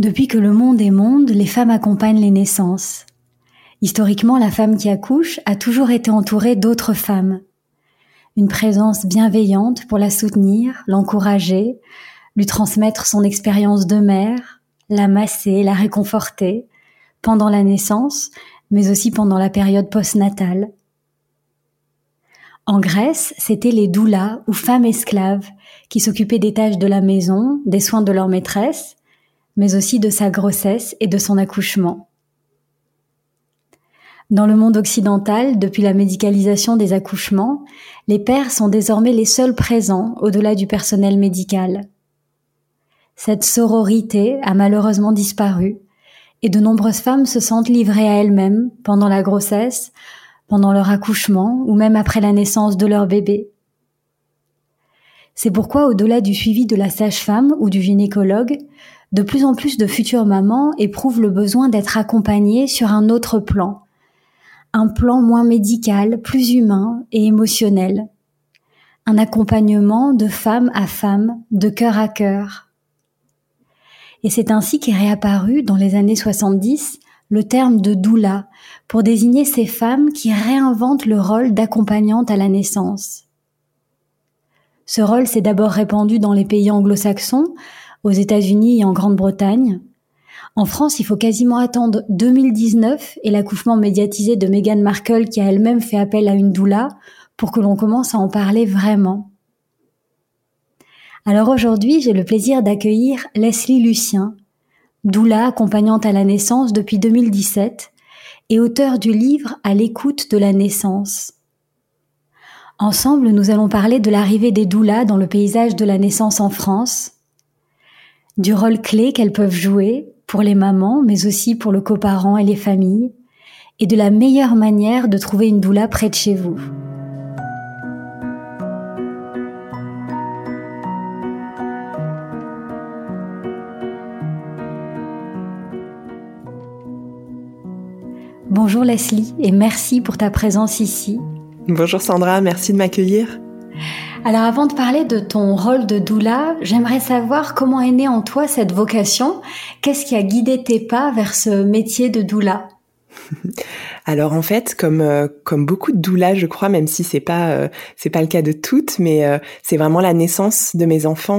Depuis que le monde est monde, les femmes accompagnent les naissances. Historiquement, la femme qui accouche a toujours été entourée d'autres femmes. Une présence bienveillante pour la soutenir, l'encourager, lui transmettre son expérience de mère, la masser, la réconforter, pendant la naissance, mais aussi pendant la période postnatale. En Grèce, c'étaient les doulas ou femmes esclaves qui s'occupaient des tâches de la maison, des soins de leur maîtresse, mais aussi de sa grossesse et de son accouchement. Dans le monde occidental, depuis la médicalisation des accouchements, les pères sont désormais les seuls présents au-delà du personnel médical. Cette sororité a malheureusement disparu et de nombreuses femmes se sentent livrées à elles-mêmes pendant la grossesse, pendant leur accouchement ou même après la naissance de leur bébé. C'est pourquoi au-delà du suivi de la sage-femme ou du gynécologue, de plus en plus de futures mamans éprouvent le besoin d'être accompagnées sur un autre plan, un plan moins médical, plus humain et émotionnel, un accompagnement de femme à femme, de cœur à cœur. Et c'est ainsi qu'est réapparu dans les années 70 le terme de doula pour désigner ces femmes qui réinventent le rôle d'accompagnante à la naissance. Ce rôle s'est d'abord répandu dans les pays anglo-saxons aux États-Unis et en Grande-Bretagne. En France, il faut quasiment attendre 2019 et l'accouchement médiatisé de Meghan Markle qui a elle-même fait appel à une doula pour que l'on commence à en parler vraiment. Alors aujourd'hui, j'ai le plaisir d'accueillir Leslie Lucien, doula accompagnante à la naissance depuis 2017 et auteur du livre À l'écoute de la naissance. Ensemble, nous allons parler de l'arrivée des doulas dans le paysage de la naissance en France, du rôle clé qu'elles peuvent jouer pour les mamans, mais aussi pour le coparent et les familles, et de la meilleure manière de trouver une doula près de chez vous. Bonjour Leslie et merci pour ta présence ici. Bonjour Sandra, merci de m'accueillir. Alors avant de parler de ton rôle de doula, j'aimerais savoir comment est née en toi cette vocation. Qu'est-ce qui a guidé tes pas vers ce métier de doula? Alors en fait, comme euh, comme beaucoup de doulas, je crois, même si c'est pas euh, c'est pas le cas de toutes, mais euh, c'est vraiment la naissance de mes enfants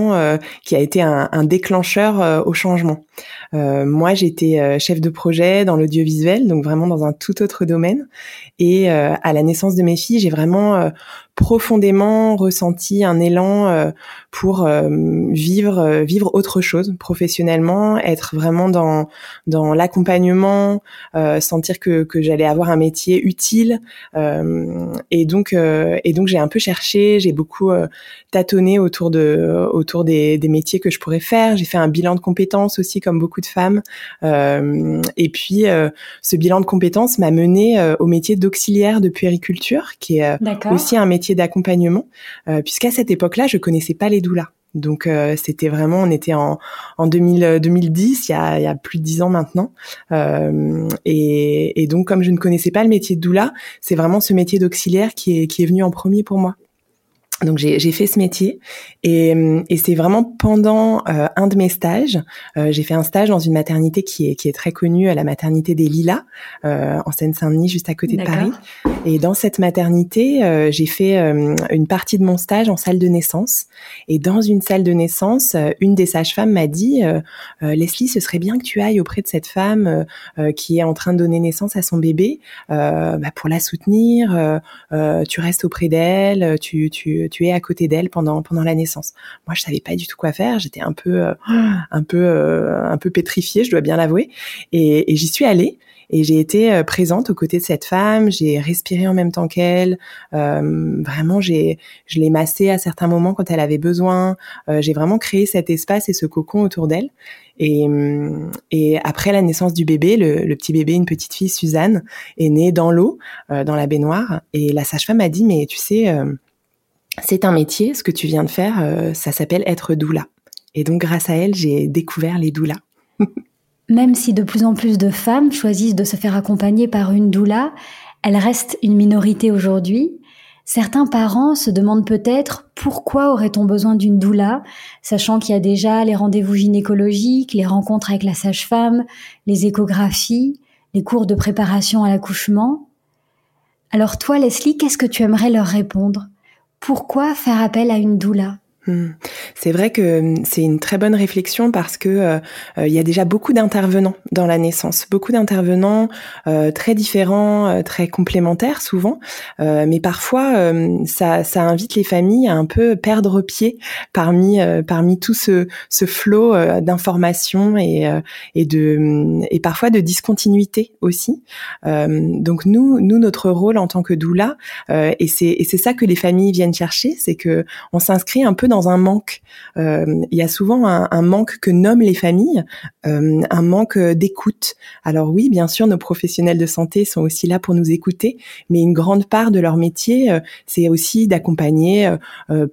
qui a été un, un déclencheur au changement. moi, j'étais chef de projet dans l'audiovisuel, donc vraiment dans un tout autre domaine. Et à la naissance de mes filles, j'ai vraiment profondément ressenti un élan euh, pour euh, vivre euh, vivre autre chose professionnellement, être vraiment dans dans l'accompagnement, sentir que que j'allais avoir un métier utile. Et donc et donc j'ai un peu cherché, j'ai beaucoup tâtonné autour de autour des, des métiers que je pourrais faire. J'ai fait un bilan de compétences aussi comme beaucoup de femmes. Et puis ce bilan de compétences m'a mené au métier d'auxiliaire de puériculture qui est aussi un métier d'accompagnement, euh, puisqu'à cette époque-là, je connaissais pas les doulas. Donc euh, c'était vraiment, on était en, en 2000, 2010, il y, a, il y a plus de dix ans maintenant. Euh, et, et, donc comme je ne connaissais pas le métier de doula, c'est vraiment ce métier d'auxiliaire qui est, qui est venu en premier pour moi. Donc j'ai fait ce métier et, et c'est vraiment pendant euh, un de mes stages, euh, j'ai fait un stage dans une maternité qui est qui est très connue, la maternité des Lilas euh, en Seine-Saint-Denis, juste à côté de Paris. Et dans cette maternité, euh, j'ai fait une partie de mon stage en salle de naissance. Et dans une salle de naissance, une des sages-femmes m'a dit Leslie, ce serait bien que tu ailles auprès de cette femme qui est en train de donner naissance à son bébé bah, pour la soutenir. tu restes auprès d'elle, tu tu tu es à côté d'elle pendant pendant la naissance. Moi, je savais pas du tout quoi faire. J'étais un peu euh, un peu euh, un peu pétrifiée, je dois bien l'avouer. Et, et j'y suis allée et j'ai été euh, présente aux côtés de cette femme. J'ai respiré en même temps qu'elle. vraiment, j'ai je l'ai massée à certains moments quand elle avait besoin. j'ai vraiment créé cet espace et ce cocon autour d'elle. Et, et, après la naissance du bébé, le, le, petit bébé, une petite fille, Suzanne, est née dans l'eau, dans la baignoire. Et la sage-femme m'a dit, mais tu sais, c'est un métier, ce que tu viens de faire, euh, ça s'appelle être doula. Et donc grâce à elle, j'ai découvert les doulas. Même si de plus en plus de femmes choisissent de se faire accompagner par une doula, elle reste une minorité aujourd'hui. Certains parents se demandent peut-être pourquoi aurait-on besoin d'une doula, sachant qu'il y a déjà les rendez-vous gynécologiques, les rencontres avec la sage-femme, les échographies, les cours de préparation à l'accouchement. Alors toi, Leslie, qu'est-ce que tu aimerais leur répondre? Pourquoi faire appel à une doula? C'est vrai que hmm, c'est une très bonne réflexion parce que euh, euh, il y a déjà beaucoup d'intervenants dans la naissance, beaucoup d'intervenants euh, très différents, très complémentaires souvent, mais parfois ça, ça invite les familles à un peu perdre pied parmi parmi tout ce, ce flot d'informations et et de hmm, et parfois de discontinuité aussi. donc nous nous notre rôle en tant que doula et c'est et c'est ça que les familles viennent chercher, c'est que on s'inscrit un peu dans un manque. Euh, il y a souvent un, manque que nomment les familles, euh, un manque d'écoute. Alors oui, bien sûr, nos professionnels de santé sont aussi là pour nous écouter, mais une grande part de leur métier, euh, c'est aussi d'accompagner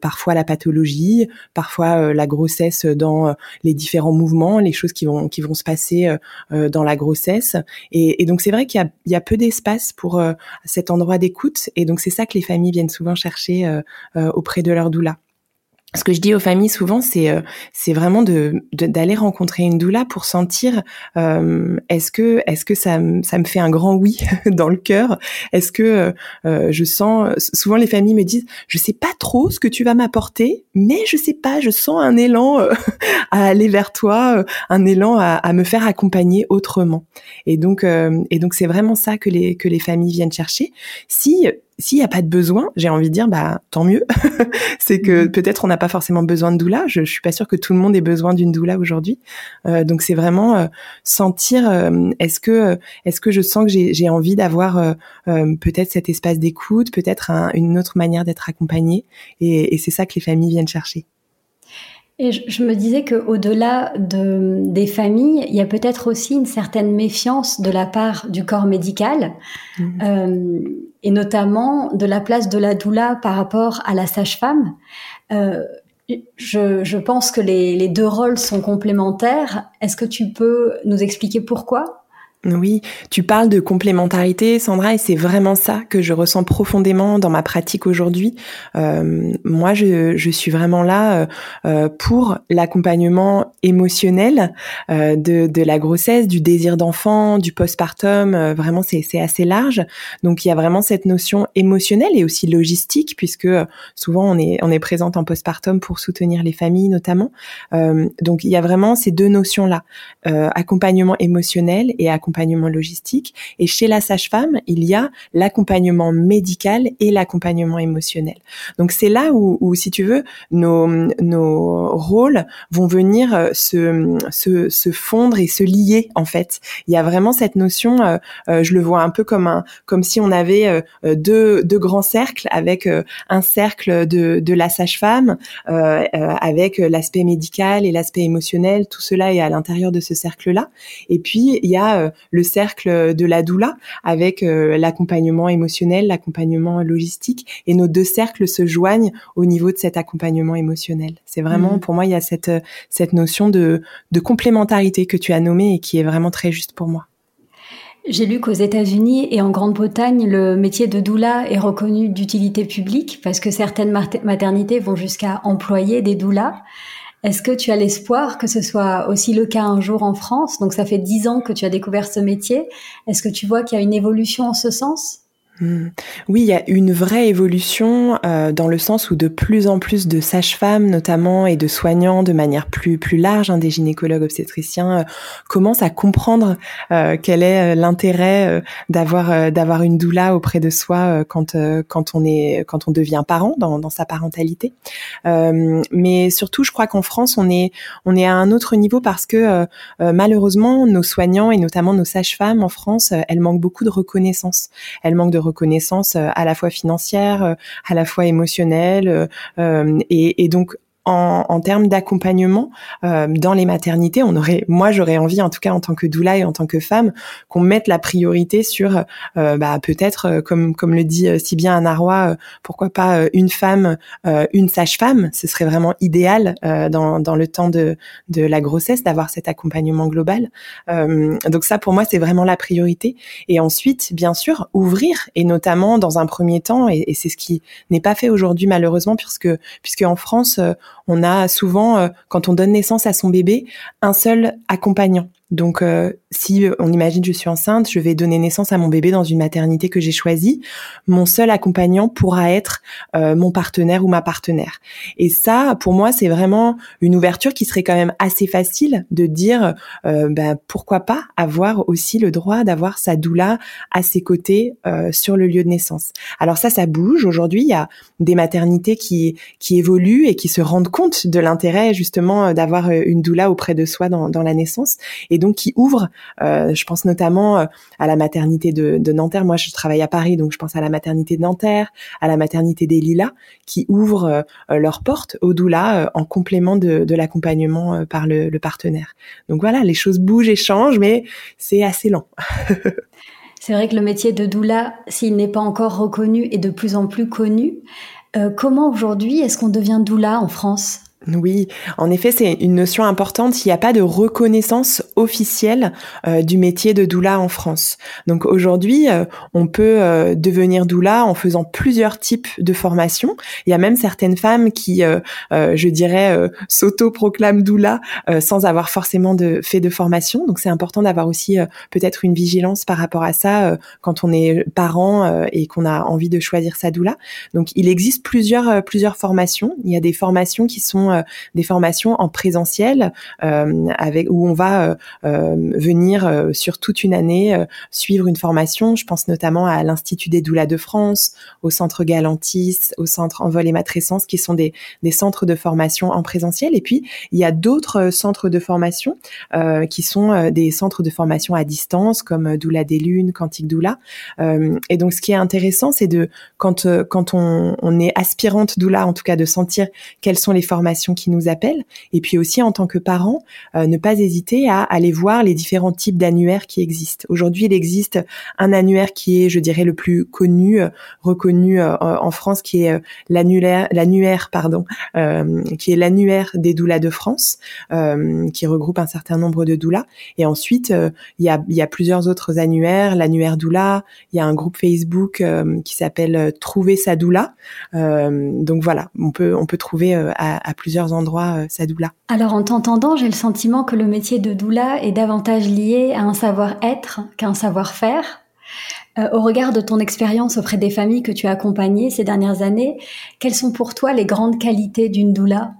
parfois la pathologie, parfois la grossesse dans les différents mouvements, les choses qui vont qui vont se passer dans la grossesse. Et, donc c'est vrai qu'il y a, y a peu d'espace pour cet endroit d'écoute, et donc c'est ça que les familles viennent souvent chercher auprès de leur doula ce que je dis aux familles souvent, c'est euh, c'est vraiment de d'aller rencontrer une doula pour sentir euh, est-ce que est-ce que ça ça me fait un grand oui dans le cœur? Est-ce que euh, je sens souvent les familles me disent je sais pas trop ce que tu vas m'apporter, mais je sais pas, je sens un élan à aller vers toi, un élan à, à, me faire accompagner autrement. Et donc et donc c'est vraiment ça que les que les familles viennent chercher. Si s'il n'y a pas de besoin, j'ai envie de dire bah tant mieux. c'est que mm-hmm. peut-être on n'a pas forcément besoin de doula. Je, je suis pas sûre que tout le monde ait besoin d'une doula aujourd'hui. Euh, donc c'est vraiment euh, sentir euh, est-ce que est-ce que je sens que j'ai envie d'avoir euh, peut-être cet espace d'écoute, peut-être une autre manière d'être accompagnée. Et, et c'est ça que les familles viennent chercher. Et je, me disais que au-delà de, des familles, il y a peut-être aussi une certaine méfiance de la part du corps médical, mmh. euh, et notamment de la place de la doula par rapport à la sage-femme. Euh, je, je, pense que les, les deux rôles sont complémentaires. Est-ce que tu peux nous expliquer pourquoi? Oui, tu parles de complémentarité, Sandra, et c'est vraiment ça que je ressens profondément dans ma pratique aujourd'hui. Euh, moi, je, je, suis vraiment là euh, euh pour l'accompagnement émotionnel euh, de, de, la grossesse, du désir d'enfant, du postpartum. Euh, vraiment, c'est assez large. Donc, il y a vraiment cette notion émotionnelle et aussi logistique, puisque euh, souvent on est on est présente en postpartum pour soutenir les familles, notamment. donc, il y a vraiment ces deux notions là accompagnement émotionnel et accompagnement accompagnement logistique. Et chez la sage-femme, il y a l'accompagnement médical et l'accompagnement émotionnel. Donc c'est là où, où, si tu veux, nos, nos rôles vont venir euh, se, se, se, fondre et se lier en fait. Il y a vraiment cette notion, euh, euh, je le vois un peu comme un, comme si on avait deux, deux grands cercles avec un cercle de, de la sage-femme avec l'aspect médical et l'aspect émotionnel. Tout cela est à l'intérieur de ce cercle-là. Et puis il y a le cercle de la doula avec l'accompagnement émotionnel, l'accompagnement logistique, et nos deux cercles se joignent au niveau de cet accompagnement émotionnel. C'est vraiment, mmh. pour moi, il y a cette cette notion de de complémentarité que tu as nommée et qui est vraiment très juste pour moi. J'ai lu qu'aux États-Unis et en Grande-Bretagne, le métier de doula est reconnu d'utilité publique parce que certaines maternités vont jusqu'à employer des doulas. Est-ce que tu as l'espoir que ce soit aussi le cas un jour en France? Donc ça fait dix ans que tu as découvert ce métier. Est-ce que tu vois qu'il y a une évolution en ce sens? Oui, il y a une vraie évolution euh, dans le sens où de plus en plus de sages-femmes, notamment, et de soignants, de manière plus plus large, hein, des gynécologues obstétriciens, euh, commencent à comprendre euh, quel est l'intérêt d'avoir d'avoir une doula auprès de soi quand quand on est quand on devient parent dans, dans sa parentalité. mais surtout, je crois qu'en France, on est on est à un autre niveau parce que malheureusement, nos soignants et notamment nos sages-femmes en France, elles manquent beaucoup de reconnaissance. Elles manquent de reconnaissance euh, à la fois financière, euh, à la fois émotionnelle, euh, et, et donc en, en termes d'accompagnement euh, dans les maternités, on aurait, moi j'aurais envie, en tout cas en tant que doula et en tant que femme, qu'on mette la priorité sur, euh, bah, peut-être euh, comme comme le dit si bien Anna Roy, pourquoi pas une femme, une sage-femme, ce serait vraiment idéal dans dans le temps de de la grossesse d'avoir cet accompagnement global. donc ça pour moi c'est vraiment la priorité. Et ensuite, bien sûr, ouvrir et notamment dans un premier temps, et, et c'est ce qui n'est pas fait aujourd'hui malheureusement puisque puisque en France on a souvent, euh, quand on donne naissance à son bébé, un seul accompagnant. Donc, euh, si euh, on imagine je suis enceinte, je vais donner naissance à mon bébé dans une maternité que j'ai choisie, mon seul accompagnant pourra être euh, mon partenaire ou ma partenaire. Et ça, pour moi, c'est vraiment une ouverture qui serait quand même assez facile de dire, ben, pourquoi pas avoir aussi le droit d'avoir sa doula à ses côtés sur le lieu de naissance. Alors ça, ça bouge. Aujourd'hui, il y a des maternités qui qui évoluent et qui se rendent compte de l'intérêt justement d'avoir une doula auprès de soi dans, dans la naissance. Donc qui ouvre. Euh, je pense notamment euh, à la maternité de, Nanterre. Moi, je travaille à Paris, donc je pense à la maternité de Nanterre, à la maternité des Lilas, qui ouvrent euh, leurs portes au doula en complément de, l'accompagnement par le, partenaire. Donc voilà, les choses bougent et changent, mais c'est assez lent. C'est vrai que le métier de doula, s'il n'est pas encore reconnu, est de plus en plus connu. Comment aujourd'hui est-ce qu'on devient doula en France? Oui, en effet, c'est une notion importante. Il n'y a pas de reconnaissance officielle euh, du métier de doula en France. Donc aujourd'hui, euh, on peut euh, devenir doula en faisant plusieurs types de formations. Il y a même certaines femmes qui, je dirais, s'auto-proclament doula sans avoir forcément fait de formation. Donc c'est important d'avoir aussi peut-être une vigilance par rapport à ça quand on est parent et qu'on a envie de choisir sa doula. Donc il existe plusieurs plusieurs formations. Il y a des formations qui sont euh, des formations en présentiel euh, où on va euh, venir sur toute une année suivre une formation. Je pense notamment à l'Institut des doulas de France, au Centre Galantis, au Centre Envol et Matrescence, qui sont des, centres de formation en présentiel. Et puis il y a d'autres centres de formation qui sont des centres de formation à distance, comme Doula des Lunes, Quantique Doula. et donc ce qui est intéressant, c'est de quand quand on, on est aspirante doula, en tout cas de sentir quelles sont les formations qui nous appellent. Et puis aussi, en tant que parent, euh, ne pas hésiter à aller voir les différents types d'annuaires qui existent. Aujourd'hui, il existe un annuaire qui est, je dirais, le plus connu, euh, reconnu euh, en France, qui est l'annuaire, l'annuaire, pardon, qui est l'annuaire des doulas de France, qui regroupe un certain nombre de doulas. Et ensuite, il y a, y a plusieurs autres annuaires, l'annuaire doula. Il y a un groupe Facebook qui s'appelle Trouver sa doula. donc voilà, on peut on peut trouver à, à plusieurs endroits sa euh, doula. Alors en t'entendant, j'ai le sentiment que le métier de doula est davantage lié à un savoir-être qu'à un savoir-faire. Euh, au regard de ton expérience auprès des familles que tu as accompagnées ces dernières années, quelles sont pour toi les grandes qualités d'une doula?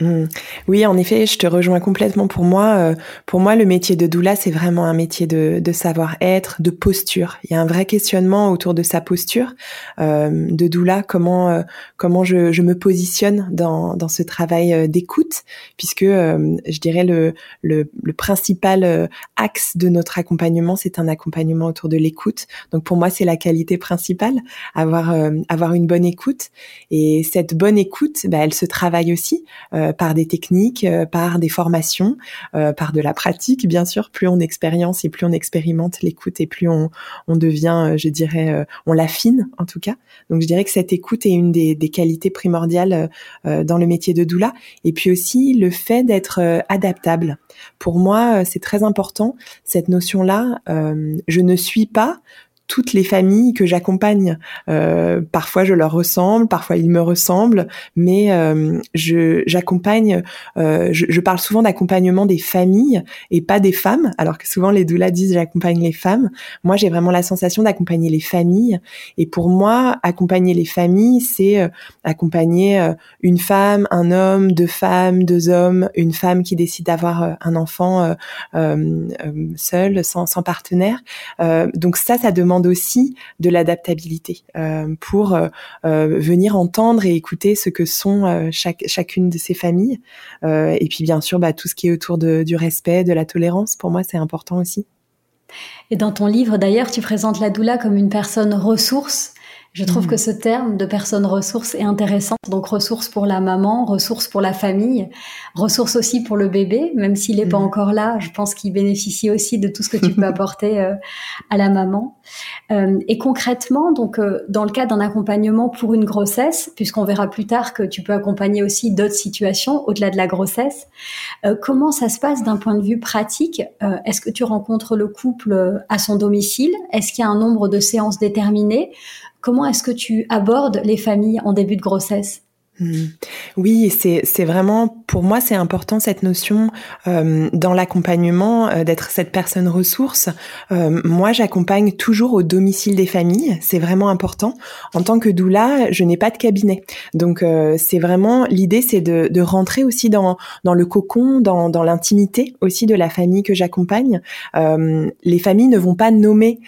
Mmh. Oui, en effet, je te rejoins complètement. Pour moi, euh, pour moi, le métier de doula, c'est vraiment un métier de, de savoir-être, de posture. Il y a un vrai questionnement autour de sa posture euh, de doula. Comment euh, comment je, je, me positionne dans, dans ce travail d'écoute, puisque je dirais le, le, le principal axe de notre accompagnement, c'est un accompagnement autour de l'écoute. Donc pour moi, c'est la qualité principale, avoir avoir une bonne écoute. Et cette bonne écoute, bah, elle se travaille aussi. Euh, par des techniques, par des formations, par de la pratique, bien sûr. Plus on expérience et plus on expérimente l'écoute et plus on, devient, je dirais, on l'affine en tout cas. Donc je dirais que cette écoute est une des qualités primordiales dans le métier de doula. Et puis aussi le fait d'être adaptable. Pour moi, c'est très important cette notion-là. je ne suis pas toutes les familles que j'accompagne. Euh, parfois je leur ressemble, parfois ils me ressemblent, mais euh, je j'accompagne. Euh, je, je, parle souvent d'accompagnement des familles et pas des femmes, alors que souvent les doulas disent j'accompagne les femmes. Moi j'ai vraiment la sensation d'accompagner les familles. Et pour moi, accompagner les familles, c'est euh, accompagner euh, une femme, un homme, deux femmes, deux hommes, une femme qui décide d'avoir euh, un enfant seul, sans, sans partenaire. donc ça, ça demande aussi de l'adaptabilité euh, pour euh, euh, venir entendre et écouter ce que sont chaque, chacune de ces familles. et puis bien sûr, bah, tout ce qui est autour de, du respect, de la tolérance, pour moi, c'est important aussi. Et dans ton livre, d'ailleurs, tu présentes la doula comme une personne ressource je trouve que mm. ce terme de personne ressource est intéressant. Donc ressource pour la maman, ressource pour la famille, ressource aussi pour le bébé, même s'il n'est pas mm. encore là. Je pense qu'il bénéficie aussi de tout ce que tu peux apporter euh, à la maman. Euh, et concrètement, donc euh, dans le cas d'un accompagnement pour une grossesse, puisqu'on verra plus tard que tu peux accompagner aussi d'autres situations au-delà de la grossesse, comment ça se passe d'un point de vue pratique? Est-ce que tu rencontres le couple à son domicile? Est-ce qu'il y a un nombre de séances déterminées? Comment est-ce que tu abordes les familles en début de grossesse? Oui, c'est vraiment pour moi c'est important cette notion euh, dans l'accompagnement euh, d'être cette personne ressource. Euh, moi, j'accompagne toujours au domicile des familles, c'est vraiment important. En tant que doula, je n'ai pas de cabinet, donc c'est vraiment l'idée, c'est de, de rentrer aussi dans dans le cocon, dans dans l'intimité aussi de la famille que j'accompagne. les familles ne vont pas nommer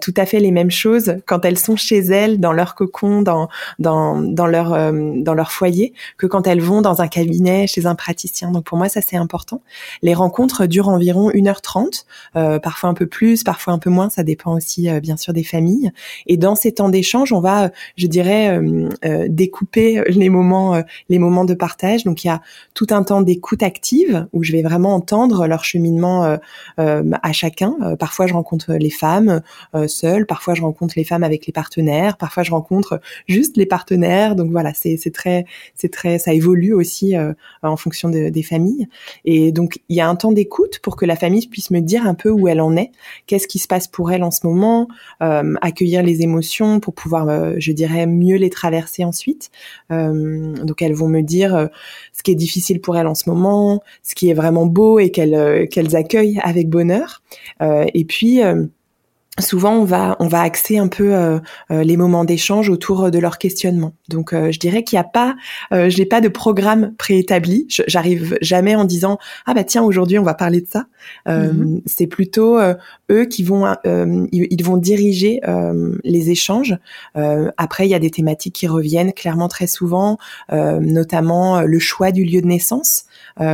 tout à fait les mêmes choses quand elles sont chez elles, dans leur cocon, dans dans dans leur dans leur foyer que quand elles vont dans un cabinet chez un praticien. Donc pour moi, ça c'est important. Les rencontres durent environ 1h30, euh, parfois un peu plus, parfois un peu moins, ça dépend aussi euh, bien sûr des familles. Et dans ces temps d'échange, on va, je dirais, euh, découper les moments, les moments de partage. Donc il y a tout un temps d'écoute active où je vais vraiment entendre leur cheminement à chacun. parfois je rencontre les femmes seules, parfois je rencontre les femmes avec les partenaires, parfois je rencontre juste les partenaires. Donc voilà, c'est très c'est très, ça évolue aussi euh, en fonction des familles. Et donc il y a un temps d'écoute pour que la famille puisse me dire un peu où elle en est, qu'est-ce qui se passe pour elle en ce moment, euh, accueillir les émotions pour pouvoir, euh, je dirais, mieux les traverser ensuite. donc elles vont me dire ce qui est difficile pour elles en ce moment, ce qui est vraiment beau et qu'elles qu'elles accueillent avec bonheur. et puis souvent on va on va axer un peu euh, euh, les moments d'échange autour de leur questionnement. Donc euh, je dirais qu'il n'y a pas je n'ai pas de programme préétabli. J'arrive jamais en disant ah bah tiens aujourd'hui on va parler de ça. Mm-hmm. C'est plutôt eux qui vont ils, vont diriger les échanges. après il y a des thématiques qui reviennent clairement très souvent, notamment le choix du lieu de naissance.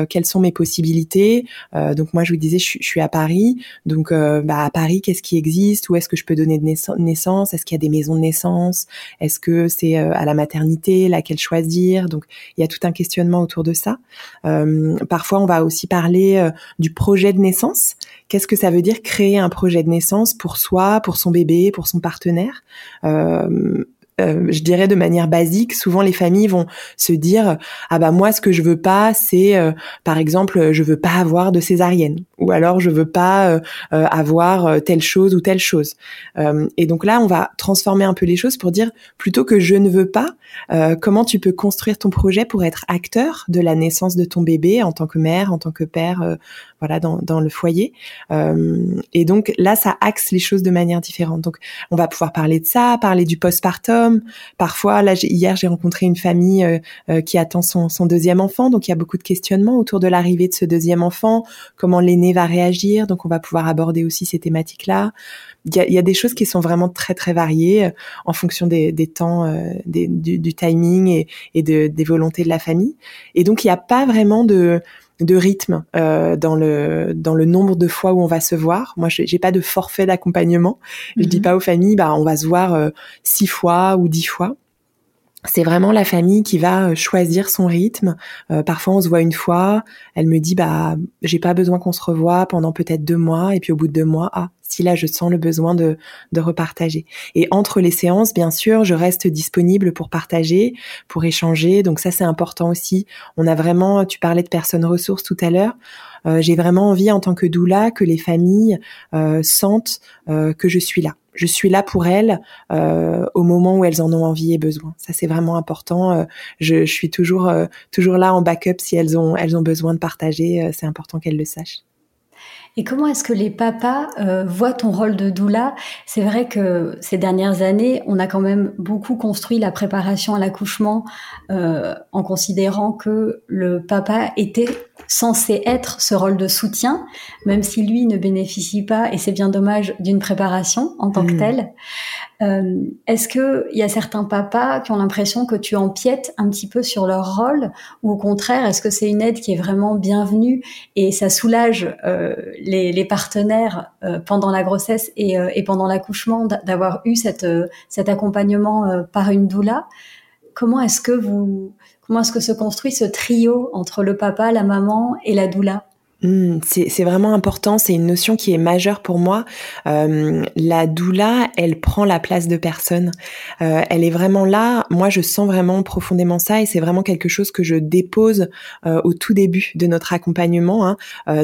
Quelles sont mes possibilités. Donc moi je vous disais je, je suis à Paris. Donc bah à Paris qu'est-ce qui existe? Où est-ce que je peux donner de naissance? Est-ce qu'il y a des maisons de naissance? Est-ce que c'est euh, à la maternité? Laquelle choisir? Donc il y a tout un questionnement autour de ça. Euh, parfois on va aussi parler euh, du projet de naissance. Qu'est-ce que ça veut dire créer un projet de naissance pour soi, pour son bébé, pour son partenaire? Euh, je dirais de manière basique, souvent les familles vont se dire ah bah moi ce que je veux pas c'est euh, par exemple je veux pas avoir de césarienne ou alors je veux pas euh, avoir telle chose ou telle chose. et donc là on va transformer un peu les choses pour dire plutôt que je ne veux pas comment tu peux construire ton projet pour être acteur de la naissance de ton bébé en tant que mère, en tant que père, voilà dans, dans le foyer. et donc là ça axe les choses de manière différente. Donc on va pouvoir parler de ça, parler du postpartum Parfois, là, hier, j'ai rencontré une famille euh, euh, qui attend son, deuxième enfant, donc il y a beaucoup de questionnements autour de l'arrivée de ce deuxième enfant, comment l'aîné va réagir, donc on va pouvoir aborder aussi ces thématiques-là. Il y a, des choses qui sont vraiment très très variées euh, en fonction des, temps, du, timing et, des volontés de la famille. Et donc il n'y a pas vraiment de de rythme euh, dans le dans le nombre de fois où on va se voir. Moi, j'ai pas de forfait d'accompagnement. Je dis mhm. pas aux familles, bah on va se voir euh, six fois ou dix fois. C'est vraiment la famille qui va choisir son rythme. parfois, on se voit une fois. Elle me dit, bah, j'ai pas besoin qu'on se revoie pendant peut-être deux mois. Et puis au bout de deux mois, ah, si là je sens le besoin de, de repartager. Et entre les séances, bien sûr, je reste disponible pour partager, pour échanger. Donc ça, c'est important aussi. On a vraiment, tu parlais de personnes ressources tout à l'heure. Euh, j'ai vraiment envie en tant que doula que les familles euh, sentent euh, que je suis là. Je suis là pour elles au moment où elles en ont envie et besoin. Ça c'est vraiment important. Je, suis toujours toujours là en backup si elles ont elles ont besoin de partager. c'est important qu'elles le sachent. Et comment est-ce que les papas voient ton rôle de doula? C'est vrai que ces dernières années, on a quand même beaucoup construit la préparation à l'accouchement en considérant que le papa était censé être ce rôle de soutien, même si lui ne bénéficie pas, et c'est bien dommage, d'une préparation en tant que mmh. telle. Euh, Est-ce que il y a certains papas qui ont l'impression que tu empiètes un petit peu sur leur rôle, ou au contraire, est-ce que c'est une aide qui est vraiment bienvenue et ça soulage euh, les, les, partenaires euh, pendant la grossesse et, euh, et pendant l'accouchement d'avoir eu cette, euh, cet accompagnement par une doula? Comment est-ce que vous comment est-ce que se construit ce trio entre le papa, la maman et la doula? Hmm, c'est vraiment important, c'est une notion qui est majeure pour moi. Euh, la doula, elle prend la place de personne. Euh, elle est vraiment là. Moi, je sens vraiment profondément ça et c'est vraiment quelque chose que je dépose euh, au tout début de notre accompagnement. Hein,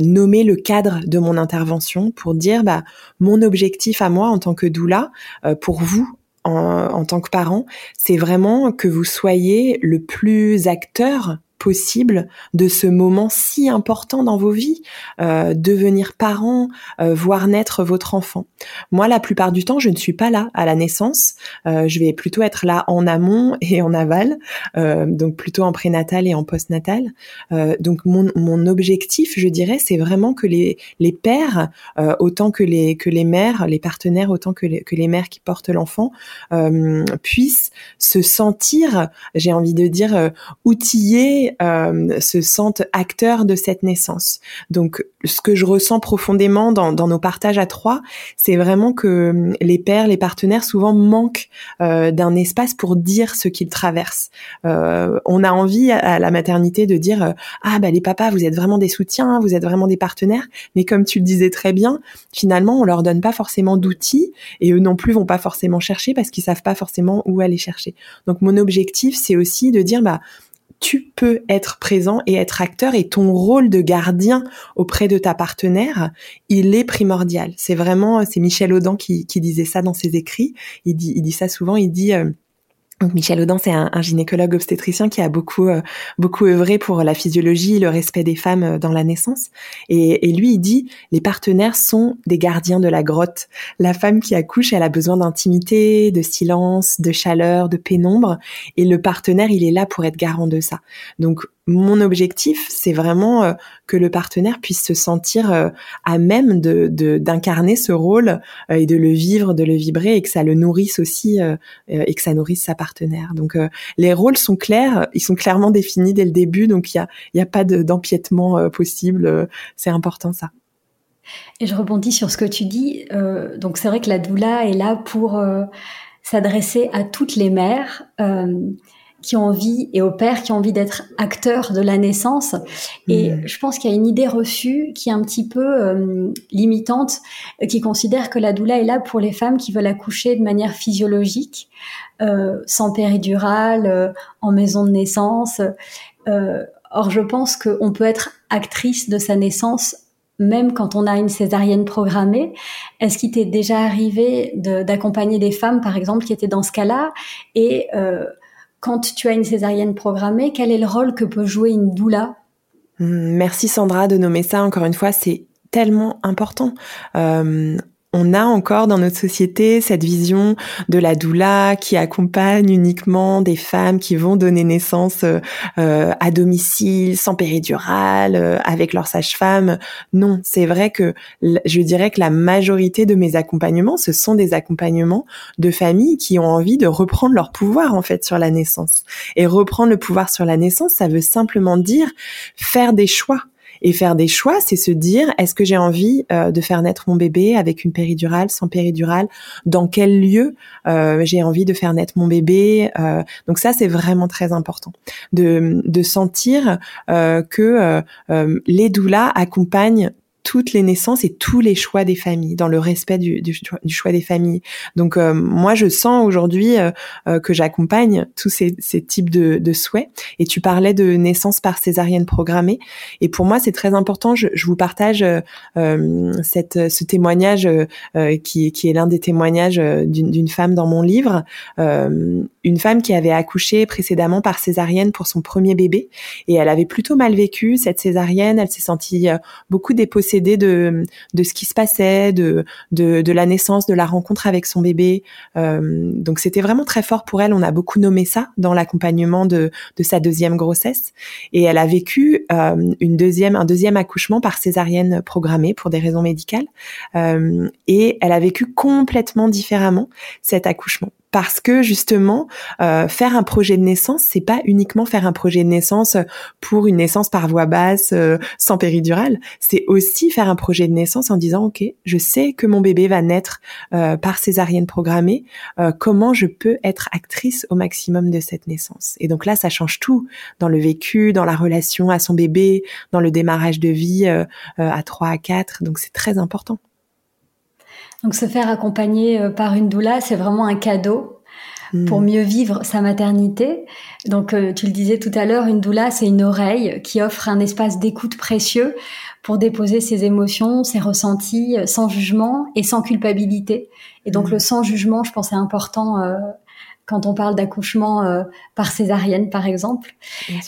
nommer le cadre de mon intervention pour dire, bah, mon objectif à moi en tant que doula, pour vous en, en, tant que parent, c'est vraiment que vous soyez le plus acteur possible de ce moment si important dans vos vies, euh, devenir parent, euh, voir naître votre enfant. Moi, la plupart du temps, je ne suis pas là à la naissance. Euh, je vais plutôt être là en amont et en aval, euh, donc plutôt en prénatal et en postnatal. Euh, donc mon, mon objectif, je dirais, c'est vraiment que les, les pères, euh, autant que les, que les mères, les partenaires, autant que les, que les mères qui portent l'enfant, puissent se sentir, j'ai envie de dire, outillés euh, se sentent acteurs de cette naissance. Donc, ce que je ressens profondément dans, dans nos partages à trois, c'est vraiment que hum, les pères, les partenaires, souvent manquent euh, d'un espace pour dire ce qu'ils traversent. Euh, on a envie à, la maternité de dire euh, ah bah les papas, vous êtes vraiment des soutiens, vous êtes vraiment des partenaires. Mais comme tu le disais très bien, finalement, on leur donne pas forcément d'outils et eux non plus vont pas forcément chercher parce qu'ils savent pas forcément où aller chercher. Donc mon objectif, c'est aussi de dire bah tu peux être présent et être acteur et ton rôle de gardien auprès de ta partenaire, il est primordial. C'est vraiment, c'est Michel Audin qui, disait ça dans ses écrits. Il dit, il dit ça souvent. Il dit, euh, Michel Audin, c'est un, gynécologue obstétricien qui a beaucoup euh, beaucoup œuvré pour la physiologie, le respect des femmes euh, dans la naissance. Et, lui, il dit les partenaires sont des gardiens de la grotte. La femme qui accouche, elle a besoin d'intimité, de silence, de chaleur, de pénombre, et le partenaire, il est là pour être garant de ça. Donc mon objectif, c'est vraiment euh, que le partenaire puisse se sentir euh, à même de d'incarner ce rôle euh, et de le vivre, de le vibrer et que ça le nourrisse aussi et que ça nourrisse sa partenaire. Donc les rôles sont clairs, ils sont clairement définis dès le début, donc il y a y a pas d'empiètement possible. c'est important ça. Et je rebondis sur ce que tu dis. donc c'est vrai que la doula est là pour s'adresser à toutes les mères qui ont envie et aux pères qui ont envie d'être acteurs de la naissance. Et mmh. je pense qu'il y a une idée reçue qui est un petit peu euh, limitante, qui considère que la doula est là pour les femmes qui veulent accoucher de manière physiologique, euh, sans péridurale, euh, en maison de naissance. or, je pense qu'on peut être actrice de sa naissance même quand on a une césarienne programmée, est-ce qu'il t'est déjà arrivé d'accompagner des femmes, par exemple, qui étaient dans ce cas-là et euh, quand tu as une césarienne programmée, quel est le rôle que peut jouer une doula? Merci Sandra de nommer ça encore une fois, c'est tellement important. Euh, on a encore dans notre société cette vision de la doula qui accompagne uniquement des femmes qui vont donner naissance euh, euh, à domicile, sans péridurale, euh, avec leur sage-femme. Non, c'est vrai que je dirais que la majorité de mes accompagnements, ce sont des accompagnements de familles qui ont envie de reprendre leur pouvoir en fait sur la naissance. Et reprendre le pouvoir sur la naissance, ça veut simplement dire faire des choix Et faire des choix, c'est se dire est-ce que j'ai envie euh, de faire naître mon bébé avec une péridurale, sans péridurale? Dans quel lieu euh, j'ai envie de faire naître mon bébé? Euh, Donc ça, c'est vraiment très important. De, sentir que les doulas accompagnent toutes les naissances et tous les choix des familles, dans le respect du, du, choix des familles. Donc euh, moi, je sens aujourd'hui euh, euh, que j'accompagne tous ces, ces types de, de, souhaits. Et tu parlais de naissance par césarienne programmée. Et pour moi, c'est très important. Je, je vous partage cette, ce témoignage qui, qui est l'un des témoignages d'une femme dans mon livre. une femme qui avait accouché précédemment par césarienne pour son premier bébé. Et elle avait plutôt mal vécu cette césarienne. Elle s'est sentie beaucoup dépossédée de, de ce qui se passait, de, de, de la naissance, de la rencontre avec son bébé. Euh, donc c'était vraiment très fort pour elle. On a beaucoup nommé ça dans l'accompagnement de, de sa deuxième grossesse. Et elle a vécu euh, une deuxième, un deuxième accouchement par césarienne programmée pour des raisons médicales. Euh, et elle a vécu complètement différemment cet accouchement parce que justement euh, faire un projet de naissance c'est pas uniquement faire un projet de naissance pour une naissance par voie basse euh, sans péridurale. C'est aussi faire un projet de naissance en disant ok je sais que mon bébé va naître euh, par césarienne programmée comment je peux être actrice au maximum de cette naissance? Et donc là ça change tout dans le vécu dans la relation à son bébé dans le démarrage de vie à 3 à 4 donc c'est très important donc se faire accompagner euh, par une doula, c'est vraiment un cadeau pour hmm. mieux vivre sa maternité. Donc euh, tu le disais tout à l'heure, une doula, c'est une oreille qui offre un espace d'écoute précieux pour déposer ses émotions, ses ressentis euh, sans jugement et sans culpabilité. Et donc hmm. le sans jugement, je pense, est important quand on parle d'accouchement euh, par césarienne, par exemple.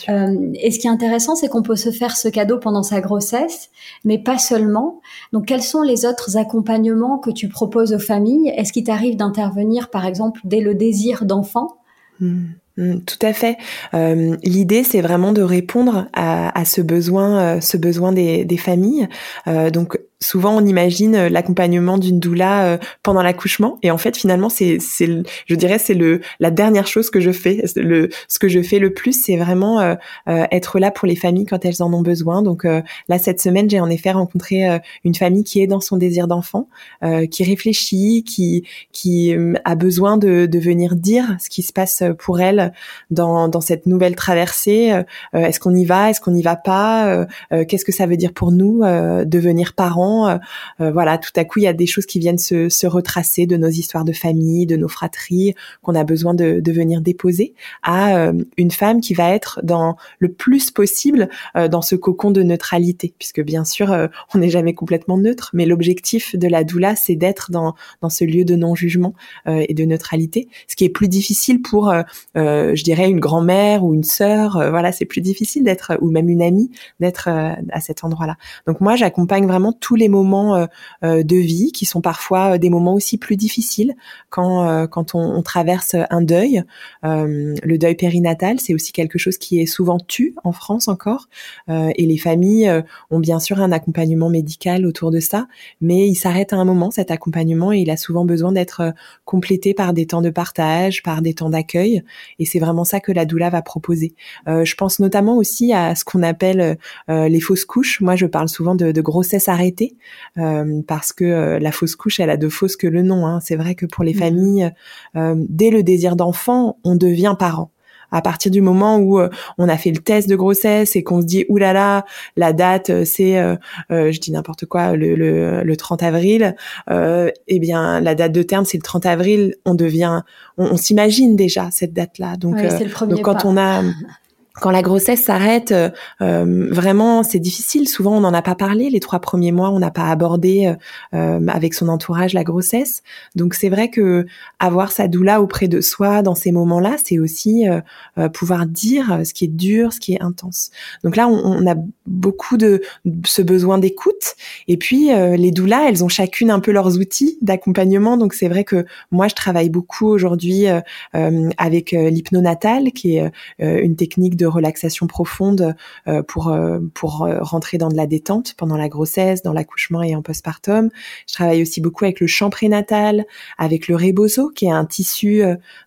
Euh, et ce qui est intéressant, c'est qu'on peut se faire ce cadeau pendant sa grossesse, mais pas seulement. Donc, quels sont les autres accompagnements que tu proposes aux familles? Est-ce qu'il t'arrive d'intervenir, par exemple, dès le désir d'enfant? Hmm. Hmm, tout à fait. Euh, L'idée, c'est vraiment de répondre à, à ce besoin, euh, ce besoin des, des familles. Euh, donc, souvent on imagine euh, l'accompagnement d'une doula euh, pendant l'accouchement. Et en fait finalement c'est je dirais c'est le la dernière chose que je fais. Le ce que je fais le plus c'est vraiment euh, être là pour les familles quand elles en ont besoin. Donc là cette semaine j'ai en effet rencontré une famille qui est dans son désir d'enfant qui réfléchit qui qui a besoin de de venir dire ce qui se passe pour elle dans dans cette nouvelle traversée. Est-ce qu'on y va? Est-ce qu'on n'y va pas? Qu'est-ce que ça veut dire pour nous devenir parents euh, euh, voilà, tout à coup, il y a des choses qui viennent se, retracer de nos histoires de famille, de nos fratries, qu'on a besoin de, venir déposer à euh, une femme qui va être dans le plus possible dans ce cocon de neutralité, puisque bien sûr, on n'est jamais complètement neutre, mais l'objectif de la doula, c'est d'être dans, dans ce lieu de non-jugement et de neutralité, ce qui est plus difficile pour, je dirais, une grand-mère ou une sœur, voilà, c'est plus difficile d'être, ou même une amie, d'être à cet endroit-là. Donc moi, j'accompagne vraiment tous les moments euh, euh, de vie qui sont parfois euh, des moments aussi plus difficiles quand quand on, traverse un deuil. le deuil périnatal, c'est aussi quelque chose qui est souvent tu en France encore, et les familles ont bien sûr un accompagnement médical autour de ça, mais il s'arrête à un moment cet accompagnement et il a souvent besoin d'être complété par des temps de partage, par des temps d'accueil, et c'est vraiment ça que la doula va proposer. je pense notamment aussi à ce qu'on appelle les fausses couches. Moi, je parle souvent de, de grossesse arrêtée euh, parce que euh, la fausse couche, elle a de fausses que le nom. Hein. C'est vrai que pour les mmh. familles, euh, dès le désir d'enfant, on devient parent à partir du moment où on a fait le test de grossesse et qu'on se dit oulala là là, la date c'est je dis n'importe quoi le, le, 30 avril eh bien la date de terme c'est le 30 avril on devient on, s'imagine déjà cette date là donc, donc quand on a quand la grossesse s'arrête, euh, euh, vraiment, c'est difficile. Souvent, on n'en a pas parlé. Les trois premiers mois, on n'a pas abordé euh, avec son entourage la grossesse. Donc, c'est vrai que avoir sa doula auprès de soi dans ces moments-là, c'est aussi pouvoir dire ce qui est dur, ce qui est intense. Donc là, on, on a beaucoup de ce besoin d'écoute. Et puis les doulas, elles ont chacune un peu leurs outils d'accompagnement. Donc c'est vrai que moi je travaille beaucoup aujourd'hui avec l'hypnonatal, qui est une technique de relaxation profonde pour pour rentrer dans de la détente pendant la grossesse, dans l'accouchement et en postpartum. Je travaille aussi beaucoup avec le chant prénatal, avec le rebozo, qui est un tissu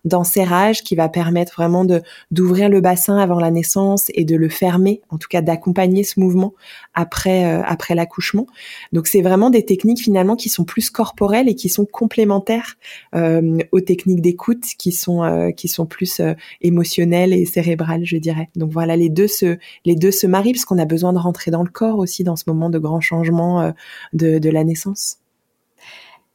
d'enserrage qui va permettre vraiment de d'ouvrir le bassin avant la naissance et de le fermer, en tout cas d'accompagner ce mouvement après euh, après l'accouchement. Donc c'est vraiment des techniques finalement qui sont plus corporelles et qui sont complémentaires euh, aux techniques d'écoute qui sont euh, qui sont plus émotionnelles et cérébrales, je dirais. Donc voilà, les deux se les deux se marient parce qu'on a besoin de rentrer dans le corps aussi dans ce moment de grand changement de, de la naissance.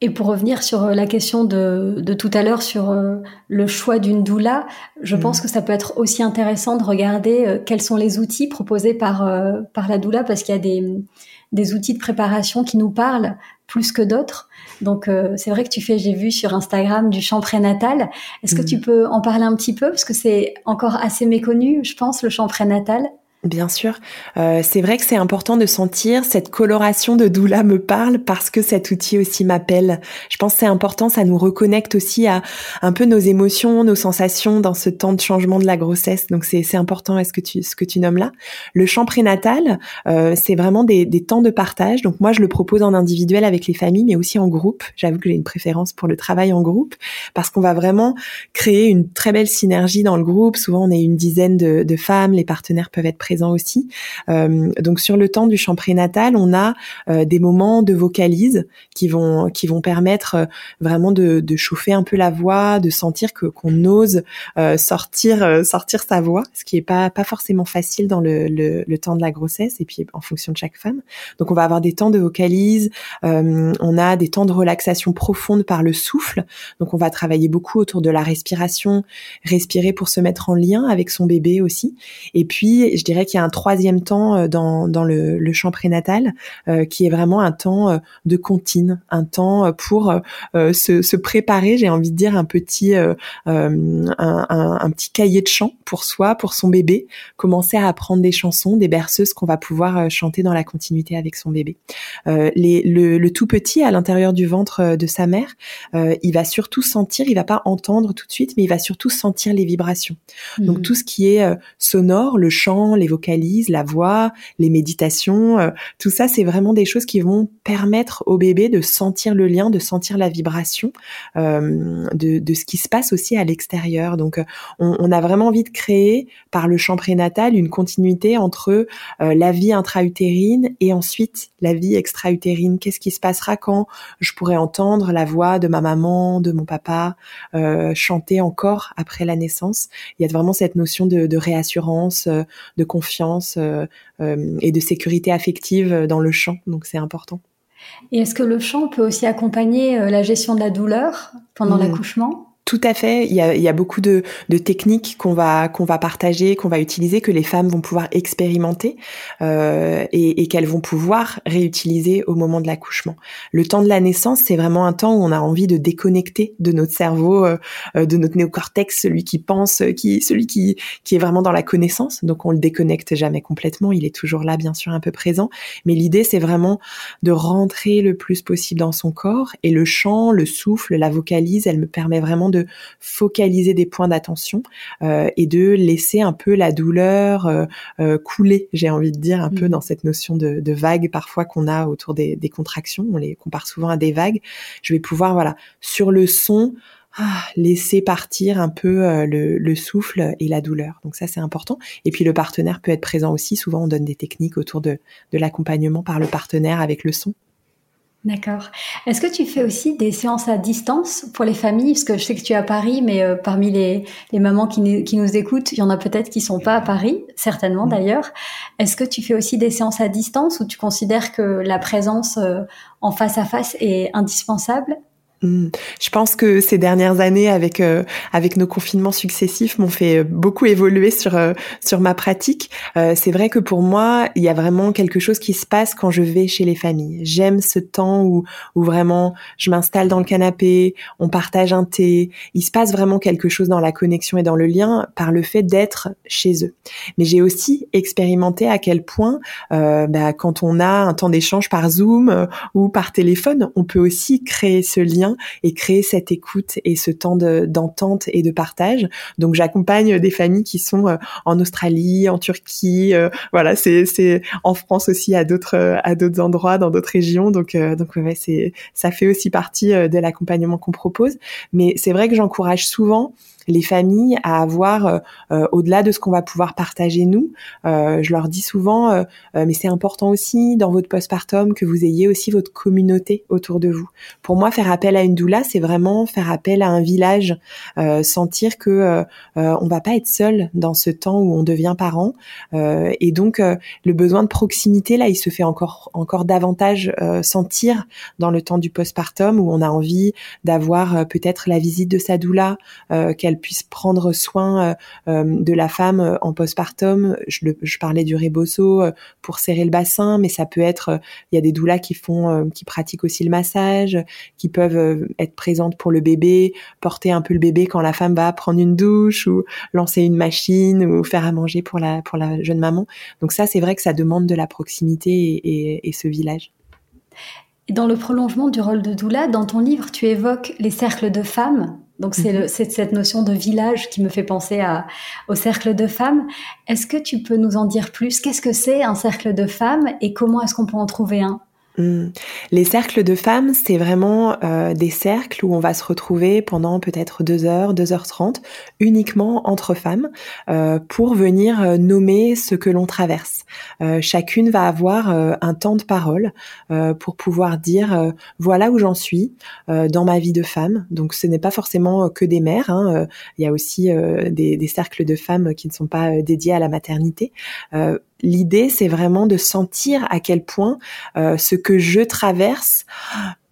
Et pour revenir sur euh, la question de, de tout à l'heure sur euh, le choix d'une doula, je mm. pense que ça peut être aussi intéressant de regarder euh, quels sont les outils proposés par, par la doula parce qu'il y a des, des outils de préparation qui nous parlent plus que d'autres. Donc c'est vrai que tu fais, j'ai vu sur Instagram du chant prénatal. Est-ce que tu peux en parler un petit peu? Parce que c'est encore assez méconnu, je pense, le chant prénatal. Bien sûr, euh, c'est vrai que c'est important de sentir cette coloration de doula me parle parce que cet outil aussi m'appelle. Je pense que c'est important, ça nous reconnecte aussi à un peu nos émotions, nos sensations dans ce temps de changement de la grossesse. Donc c'est c'est important, est-ce que tu ce que tu nommes là Le chant prénatal, euh, c'est vraiment des, des temps de partage. Donc moi je le propose en individuel avec les familles, mais aussi en groupe. J'avoue que j'ai une préférence pour le travail en groupe parce qu'on va vraiment créer une très belle synergie dans le groupe. Souvent on est une dizaine de, de femmes, les partenaires peuvent être présents aussi. Euh, donc sur le temps du chant prénatal, on a euh, des moments de vocalise qui vont qui vont permettre euh, vraiment de, chauffer un peu la voix, de sentir que qu'on ose sortir sortir sa voix, ce qui est pas pas forcément facile dans le, temps de la grossesse et puis en fonction de chaque femme. Donc on va avoir des temps de vocalise, on a des temps de relaxation profonde par le souffle. Donc on va travailler beaucoup autour de la respiration, respirer pour se mettre en lien avec son bébé aussi. Et puis je dirais qu'il y a un troisième temps euh, dans, dans le, le champ prénatal euh, qui est vraiment un temps euh, de comptine, un temps pour se, se, préparer, j'ai envie de dire un petit un, un, un, petit cahier de chant pour soi, pour son bébé, commencer à apprendre des chansons, des berceuses qu'on va pouvoir chanter dans la continuité avec son bébé. Les, le, le, tout petit à l'intérieur du ventre de sa mère, il va surtout sentir, il va pas entendre tout de suite, mais il va surtout sentir les vibrations. Donc mmh. tout ce qui est sonore, le chant, les la voix, les méditations, euh, tout ça, c'est vraiment des choses qui vont permettre au bébé de sentir le lien, de sentir la vibration euh, de, ce qui se passe aussi à l'extérieur. Donc, euh, on, a vraiment envie de créer par le chant prénatal une continuité entre la vie intra-utérine et ensuite la vie extra-utérine. Qu'est-ce qui se passera quand je pourrais entendre la voix de ma maman, de mon papa chanter encore après la naissance? Il y a vraiment cette notion de, de réassurance, de confiance euh, euh, et de sécurité affective dans le chant. Donc c'est important. Et est-ce que le chant peut aussi accompagner euh, la gestion de la douleur pendant mmh. l'accouchement? Tout à fait. Il y a, il y a beaucoup de, de techniques qu'on va qu'on va partager, qu'on va utiliser, que les femmes vont pouvoir expérimenter euh, et, et qu'elles vont pouvoir réutiliser au moment de l'accouchement. Le temps de la naissance, c'est vraiment un temps où on a envie de déconnecter de notre cerveau, euh, euh de notre néocortex, celui qui pense, qui celui qui qui est vraiment dans la connaissance. Donc on le déconnecte jamais complètement. Il est toujours là, bien sûr, un peu présent. Mais l'idée, c'est vraiment de rentrer le plus possible dans son corps. Et le chant, le souffle, la vocalise, elle me permet vraiment de de focaliser des points d'attention euh, et de laisser un peu la douleur euh, euh, couler, j'ai envie de dire, un peu mmh. dans cette notion de, de vague parfois qu'on a autour des, des, contractions. On les compare souvent à des vagues. Je vais pouvoir, voilà, sur le son, ah, laisser partir un peu le, le, souffle et la douleur. Donc ça, c'est important. Et puis le partenaire peut être présent aussi. Souvent, on donne des techniques autour de, de l'accompagnement par le partenaire avec le son. D'accord. Est-ce que tu fais aussi des séances à distance pour les familles? Parce que je sais que tu es à Paris, mais euh, parmi les, les mamans qui, qui, nous écoutent, il y en a peut-être qui sont pas à Paris, certainement mmh. d'ailleurs. Est-ce que tu fais aussi des séances à distance ou tu considères que la présence euh, en face à face est indispensable? Hmm. Je pense que ces dernières années, avec euh, avec nos confinements successifs, m'ont fait euh, beaucoup évoluer sur euh, sur ma pratique. c'est vrai que pour moi, il y a vraiment quelque chose qui se passe quand je vais chez les familles. J'aime ce temps où où vraiment je m'installe dans le canapé, on partage un thé. Il se passe vraiment quelque chose dans la connexion et dans le lien par le fait d'être chez eux. Mais j'ai aussi expérimenté à quel point, bah, quand on a un temps d'échange par Zoom ou par téléphone, on peut aussi créer ce lien et créer cette écoute et ce temps d'entente et de partage. Donc j'accompagne des familles qui sont euh, en Australie, en Turquie, euh, voilà, c'est en France aussi à d'autres à d'autres endroits, dans d'autres régions. Donc euh, donc ouais, c'est ça fait aussi partie de l'accompagnement qu'on propose. Mais c'est vrai que j'encourage souvent les familles à avoir euh, euh, au-delà de ce qu'on va pouvoir partager nous. Euh, je leur dis souvent, mais c'est important aussi dans votre postpartum que vous ayez aussi votre communauté autour de vous. Pour moi, faire appel à une doula, c'est vraiment faire appel à un village, sentir que on va pas être seul dans ce temps où on devient parent. et donc, le besoin de proximité là, il se fait encore encore davantage sentir dans le temps du postpartum où on a envie d'avoir peut-être la visite de sa doula, qu'elle puisse prendre soin euh, euh, de la femme euh, en postpartum. Je, je parlais du rebosso pour serrer le bassin, mais ça peut être, il y a des doulas qui font, qui pratiquent aussi le massage, qui peuvent être présentes pour le bébé, porter un peu le bébé quand la femme va prendre une douche ou lancer une machine ou faire à manger pour la pour la jeune maman. Donc ça, c'est vrai que ça demande de la proximité et, et ce village. Dans le prolongement du rôle de doula, dans ton livre, tu évoques les cercles de femmes donc c'est cette notion de village qui me fait penser à, au cercle de femmes. Est-ce que tu peux nous en dire plus? Qu'est-ce que c'est un cercle de femmes et comment est-ce qu'on peut en trouver un? Hmm. Les cercles de femmes, c'est vraiment euh, des cercles où on va se retrouver pendant peut-être deux heures, deux heures trente, uniquement entre femmes, euh, pour venir euh, nommer ce que l'on traverse. chacune va avoir un temps de parole pour pouvoir dire voilà où j'en suis dans ma vie de femme. Donc ce n'est pas forcément que des mères. Hein, il y a aussi des, des, cercles de femmes qui ne sont pas dédiés à la maternité l'idée, c'est vraiment de sentir à quel point euh, ce que je traverse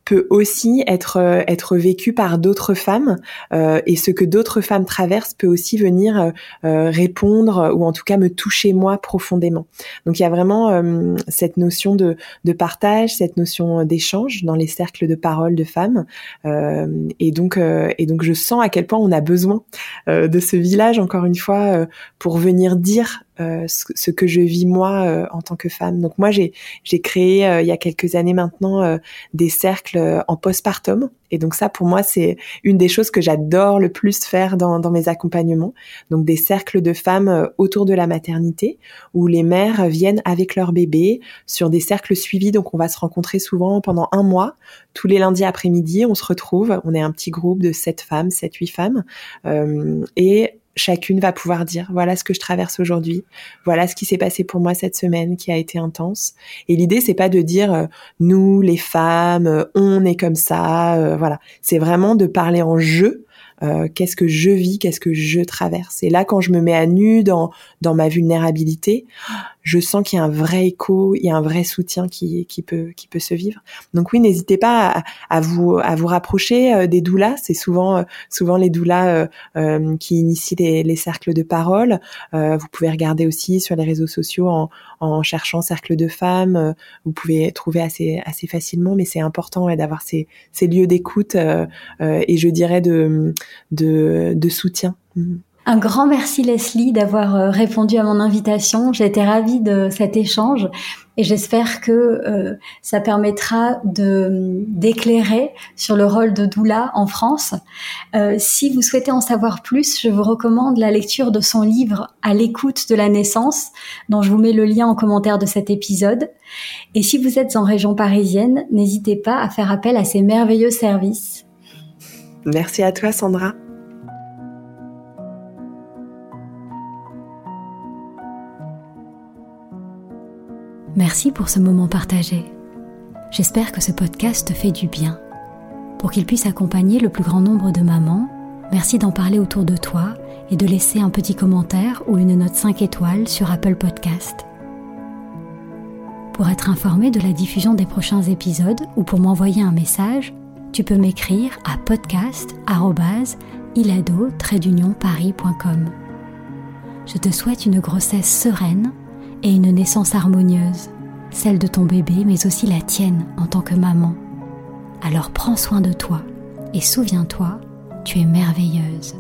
peut aussi être euh, être vécu par d'autres femmes euh, et ce que d'autres femmes traversent peut aussi venir euh, euh répondre ou en tout cas me toucher moi profondément. Donc il y a vraiment euh, cette notion de, de partage, cette notion d'échange dans les cercles de parole de femmes et donc et donc je sens à quel point on a besoin de ce village encore une fois pour venir dire euh, ce, que je vis moi euh, en tant que femme. Donc moi j'ai j'ai créé euh, il y a quelques années maintenant des cercles en postpartum et donc ça pour moi c'est une des choses que j'adore le plus faire dans dans mes accompagnements. Donc des cercles de femmes autour de la maternité où les mères viennent avec leur bébé sur des cercles suivis. Donc on va se rencontrer souvent pendant un mois tous les lundis après-midi. On se retrouve. On est un petit groupe de sept femmes, sept huit femmes et chacune va pouvoir dire voilà ce que je traverse aujourd'hui, voilà ce qui s'est passé pour moi cette semaine qui a été intense. Et l'idée c'est pas de dire euh, nous les femmes, euh, on est comme ça, euh, voilà. C'est vraiment de parler en jeu euh, qu'est-ce que je vis, qu'est-ce que je traverse. Et là, quand je me mets à nu dans dans ma vulnérabilité, je sens qu'il y a un vrai écho, il y a un vrai soutien qui qui peut qui peut se vivre. Donc oui, n'hésitez pas à, vous à vous rapprocher euh, des doulas. C'est souvent euh, souvent les doulas qui initient les, les, cercles de parole. vous pouvez regarder aussi sur les réseaux sociaux en, en cherchant cercle de femmes. vous pouvez trouver assez assez facilement, mais c'est important d'avoir ces ces lieux d'écoute et je dirais de de, soutien. Mhm. Un grand merci Leslie d'avoir euh, répondu à mon invitation. J'ai été ravie de cet échange et j'espère que euh, ça permettra de d'éclairer sur le rôle de doula en France. Euh, si vous souhaitez en savoir plus, je vous recommande la lecture de son livre À l'écoute de la naissance, dont je vous mets le lien en commentaire de cet épisode. Et si vous êtes en région parisienne, n'hésitez pas à faire appel à ces merveilleux services Merci à toi Sandra. Merci pour ce moment partagé. J'espère que ce podcast te fait du bien. Pour qu'il puisse accompagner le plus grand nombre de mamans, merci d'en parler autour de toi et de laisser un petit commentaire ou une note 5 étoiles sur Apple Podcast. Pour être informé de la diffusion des prochains épisodes ou pour m'envoyer un message, tu peux m'écrire à podcast@ilado-paris.com. Je te souhaite une grossesse sereine et une naissance harmonieuse, celle de ton bébé mais aussi la tienne en tant que maman. Alors prends soin de toi et souviens-toi, tu es merveilleuse.